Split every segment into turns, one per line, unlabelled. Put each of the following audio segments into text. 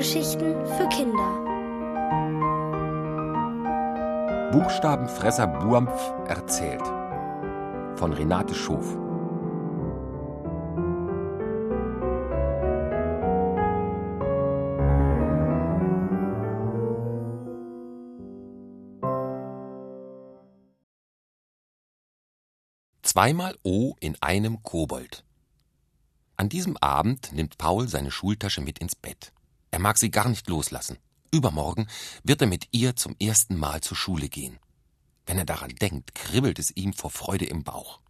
Hörgeschichten für Kinder.
Buchstabenfresser Buampf erzählt von Renate Schof. Zweimal O in einem Kobold. An diesem Abend nimmt Paul seine Schultasche mit ins Bett. Er mag sie gar nicht loslassen. Übermorgen wird er mit ihr zum ersten Mal zur Schule gehen. Wenn er daran denkt, kribbelt es ihm vor Freude im Bauch.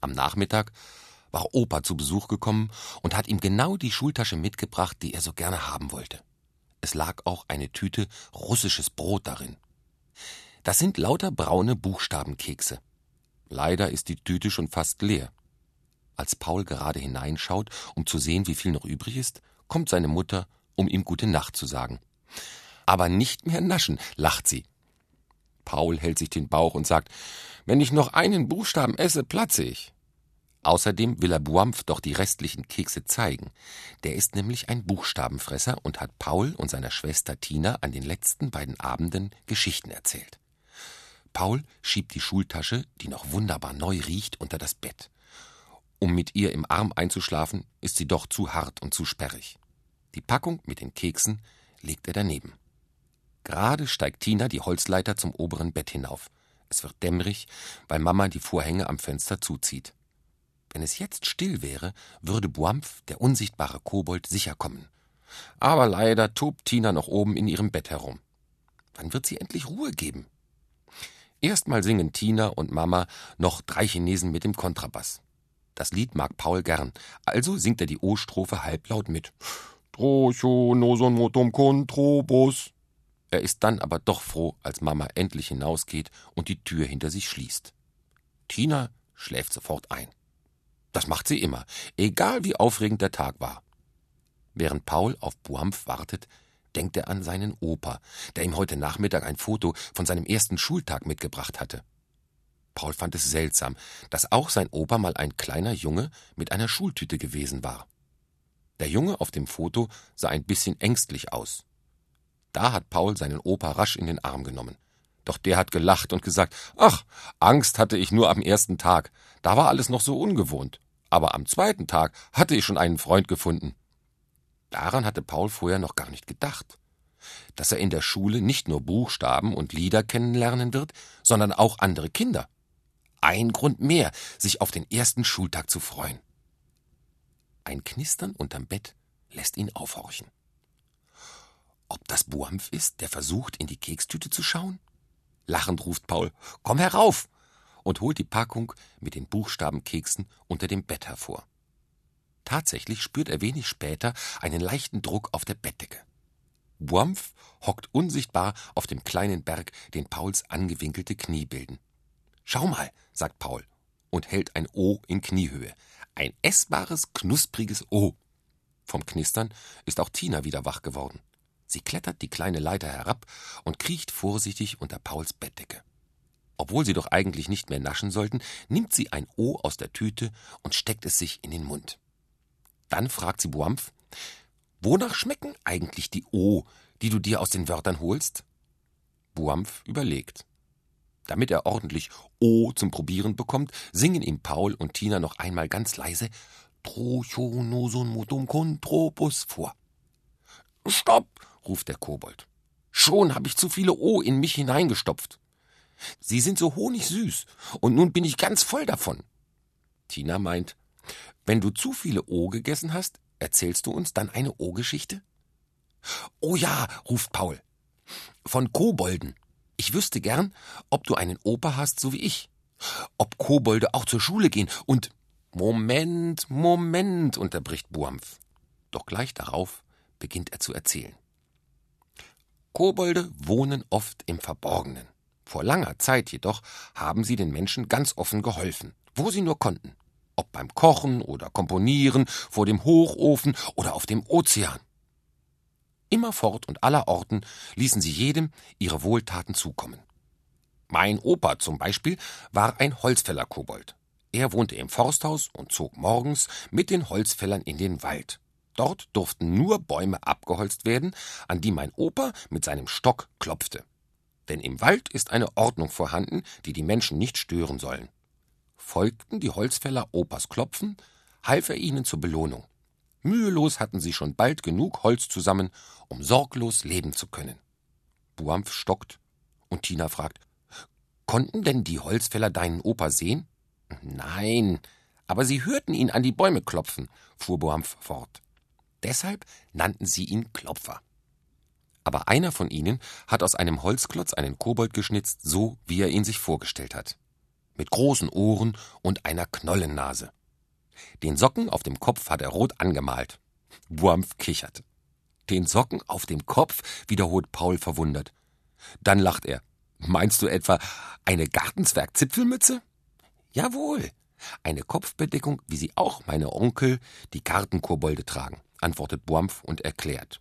Am Nachmittag war Opa zu Besuch gekommen und hat ihm genau die Schultasche mitgebracht, die er so gerne haben wollte. Es lag auch eine Tüte russisches Brot darin. Das sind lauter braune Buchstabenkekse. Leider ist die Tüte schon fast leer. Als Paul gerade hineinschaut, um zu sehen, wie viel noch übrig ist, kommt seine Mutter, um ihm gute Nacht zu sagen. Aber nicht mehr naschen, lacht sie. Paul hält sich den Bauch und sagt, wenn ich noch einen Buchstaben esse, platze ich. Außerdem will er Buampf doch die restlichen Kekse zeigen. Der ist nämlich ein Buchstabenfresser und hat Paul und seiner Schwester Tina an den letzten beiden Abenden Geschichten erzählt. Paul schiebt die Schultasche, die noch wunderbar neu riecht, unter das Bett. Um mit ihr im Arm einzuschlafen, ist sie doch zu hart und zu sperrig. Die Packung mit den Keksen legt er daneben. Gerade steigt Tina die Holzleiter zum oberen Bett hinauf. Es wird dämmerig, weil Mama die Vorhänge am Fenster zuzieht. Wenn es jetzt still wäre, würde Buampf, der unsichtbare Kobold, sicher kommen. Aber leider tobt Tina noch oben in ihrem Bett herum. Wann wird sie endlich Ruhe geben? Erstmal singen Tina und Mama noch drei Chinesen mit dem Kontrabass. Das Lied mag Paul gern, also singt er die O-Strophe halblaut mit. Trocho noson motum controbus. Er ist dann aber doch froh, als Mama endlich hinausgeht und die Tür hinter sich schließt. Tina schläft sofort ein. Das macht sie immer, egal wie aufregend der Tag war. Während Paul auf Buampf wartet, denkt er an seinen Opa, der ihm heute Nachmittag ein Foto von seinem ersten Schultag mitgebracht hatte. Paul fand es seltsam, dass auch sein Opa mal ein kleiner Junge mit einer Schultüte gewesen war. Der Junge auf dem Foto sah ein bisschen ängstlich aus. Da hat Paul seinen Opa rasch in den Arm genommen. Doch der hat gelacht und gesagt, ach, Angst hatte ich nur am ersten Tag. Da war alles noch so ungewohnt. Aber am zweiten Tag hatte ich schon einen Freund gefunden. Daran hatte Paul vorher noch gar nicht gedacht. Dass er in der Schule nicht nur Buchstaben und Lieder kennenlernen wird, sondern auch andere Kinder ein Grund mehr, sich auf den ersten Schultag zu freuen. Ein Knistern unterm Bett lässt ihn aufhorchen. Ob das Buampf ist, der versucht, in die Kekstüte zu schauen? Lachend ruft Paul, komm herauf! und holt die Packung mit den Buchstabenkeksen unter dem Bett hervor. Tatsächlich spürt er wenig später einen leichten Druck auf der Bettdecke. Buampf hockt unsichtbar auf dem kleinen Berg, den Pauls angewinkelte Knie bilden. Schau mal, sagt Paul und hält ein O in Kniehöhe. Ein essbares, knuspriges O. Vom Knistern ist auch Tina wieder wach geworden. Sie klettert die kleine Leiter herab und kriecht vorsichtig unter Pauls Bettdecke. Obwohl sie doch eigentlich nicht mehr naschen sollten, nimmt sie ein O aus der Tüte und steckt es sich in den Mund. Dann fragt sie Buampf, wonach schmecken eigentlich die O, die du dir aus den Wörtern holst? Buampf überlegt. Damit er ordentlich O zum Probieren bekommt, singen ihm Paul und Tina noch einmal ganz leise Trochonosun mutum contropus vor. Stopp! ruft der Kobold. Schon habe ich zu viele O in mich hineingestopft. Sie sind so honigsüß, und nun bin ich ganz voll davon. Tina meint, wenn du zu viele O gegessen hast, erzählst du uns dann eine O-Geschichte? Oh ja, ruft Paul. Von Kobolden. Ich wüsste gern, ob du einen Opa hast, so wie ich. Ob Kobolde auch zur Schule gehen und Moment, Moment, unterbricht Buampf. Doch gleich darauf beginnt er zu erzählen. Kobolde wohnen oft im Verborgenen. Vor langer Zeit jedoch haben sie den Menschen ganz offen geholfen, wo sie nur konnten. Ob beim Kochen oder Komponieren, vor dem Hochofen oder auf dem Ozean. Immerfort und allerorten ließen sie jedem ihre Wohltaten zukommen. Mein Opa zum Beispiel war ein Holzfällerkobold. Er wohnte im Forsthaus und zog morgens mit den Holzfällern in den Wald. Dort durften nur Bäume abgeholzt werden, an die mein Opa mit seinem Stock klopfte. Denn im Wald ist eine Ordnung vorhanden, die die Menschen nicht stören sollen. Folgten die Holzfäller Opas Klopfen, half er ihnen zur Belohnung. Mühelos hatten sie schon bald genug Holz zusammen, um sorglos leben zu können. Buampf stockt und Tina fragt: Konnten denn die Holzfäller deinen Opa sehen? Nein, aber sie hörten ihn an die Bäume klopfen, fuhr Boampf fort. Deshalb nannten sie ihn Klopfer. Aber einer von ihnen hat aus einem Holzklotz einen Kobold geschnitzt, so wie er ihn sich vorgestellt hat. Mit großen Ohren und einer Knollennase. Den Socken auf dem Kopf hat er rot angemalt. Buampf kichert. Den Socken auf dem Kopf, wiederholt Paul verwundert. Dann lacht er. Meinst du etwa eine Gartenzwerg-Zipfelmütze? Jawohl, eine Kopfbedeckung, wie sie auch meine Onkel, die Gartenkobolde tragen, antwortet Buampf und erklärt.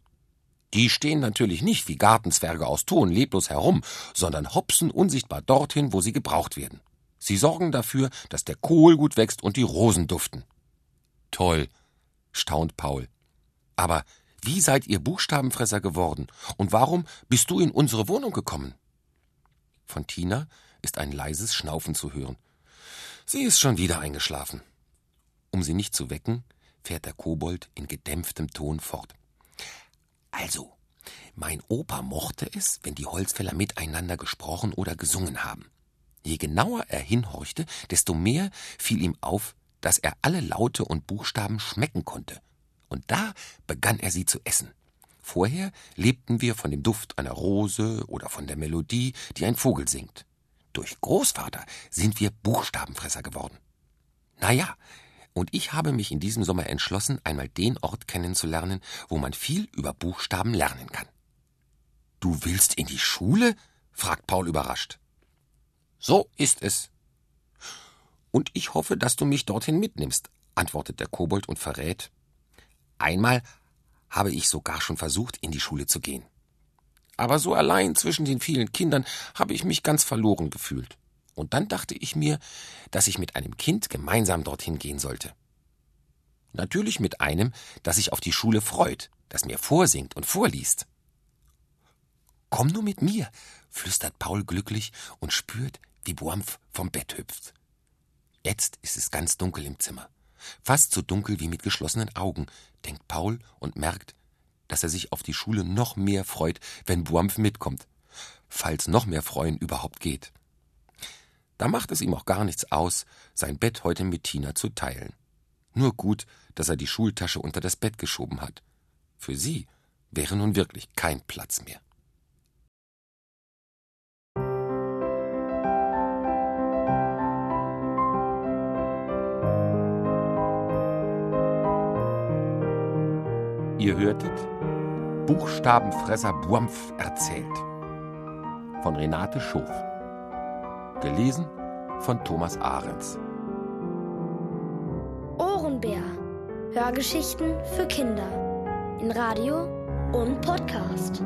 Die stehen natürlich nicht wie Gartenzwerge aus Ton leblos herum, sondern hopsen unsichtbar dorthin, wo sie gebraucht werden. Sie sorgen dafür, dass der Kohl gut wächst und die Rosen duften. Toll, staunt Paul. Aber wie seid ihr Buchstabenfresser geworden? Und warum bist du in unsere Wohnung gekommen? Von Tina ist ein leises Schnaufen zu hören. Sie ist schon wieder eingeschlafen. Um sie nicht zu wecken, fährt der Kobold in gedämpftem Ton fort. Also, mein Opa mochte es, wenn die Holzfäller miteinander gesprochen oder gesungen haben. Je genauer er hinhorchte, desto mehr fiel ihm auf, dass er alle Laute und Buchstaben schmecken konnte. Und da begann er sie zu essen. Vorher lebten wir von dem Duft einer Rose oder von der Melodie, die ein Vogel singt. Durch Großvater sind wir Buchstabenfresser geworden. Na ja, und ich habe mich in diesem Sommer entschlossen, einmal den Ort kennenzulernen, wo man viel über Buchstaben lernen kann. Du willst in die Schule? fragt Paul überrascht. So ist es. Und ich hoffe, dass du mich dorthin mitnimmst, antwortet der Kobold und verrät. Einmal habe ich sogar schon versucht, in die Schule zu gehen. Aber so allein zwischen den vielen Kindern habe ich mich ganz verloren gefühlt. Und dann dachte ich mir, dass ich mit einem Kind gemeinsam dorthin gehen sollte. Natürlich mit einem, das sich auf die Schule freut, das mir vorsingt und vorliest. Komm nur mit mir, flüstert Paul glücklich und spürt, wie Boampf vom Bett hüpft. Jetzt ist es ganz dunkel im Zimmer. Fast so dunkel wie mit geschlossenen Augen, denkt Paul und merkt, dass er sich auf die Schule noch mehr freut, wenn Buampf mitkommt, falls noch mehr Freuen überhaupt geht. Da macht es ihm auch gar nichts aus, sein Bett heute mit Tina zu teilen. Nur gut, dass er die Schultasche unter das Bett geschoben hat. Für sie wäre nun wirklich kein Platz mehr. Ihr hörtet Buchstabenfresser Buampf erzählt von Renate Schof. Gelesen von Thomas Ahrens.
Ohrenbär. Hörgeschichten für Kinder. In Radio und Podcast.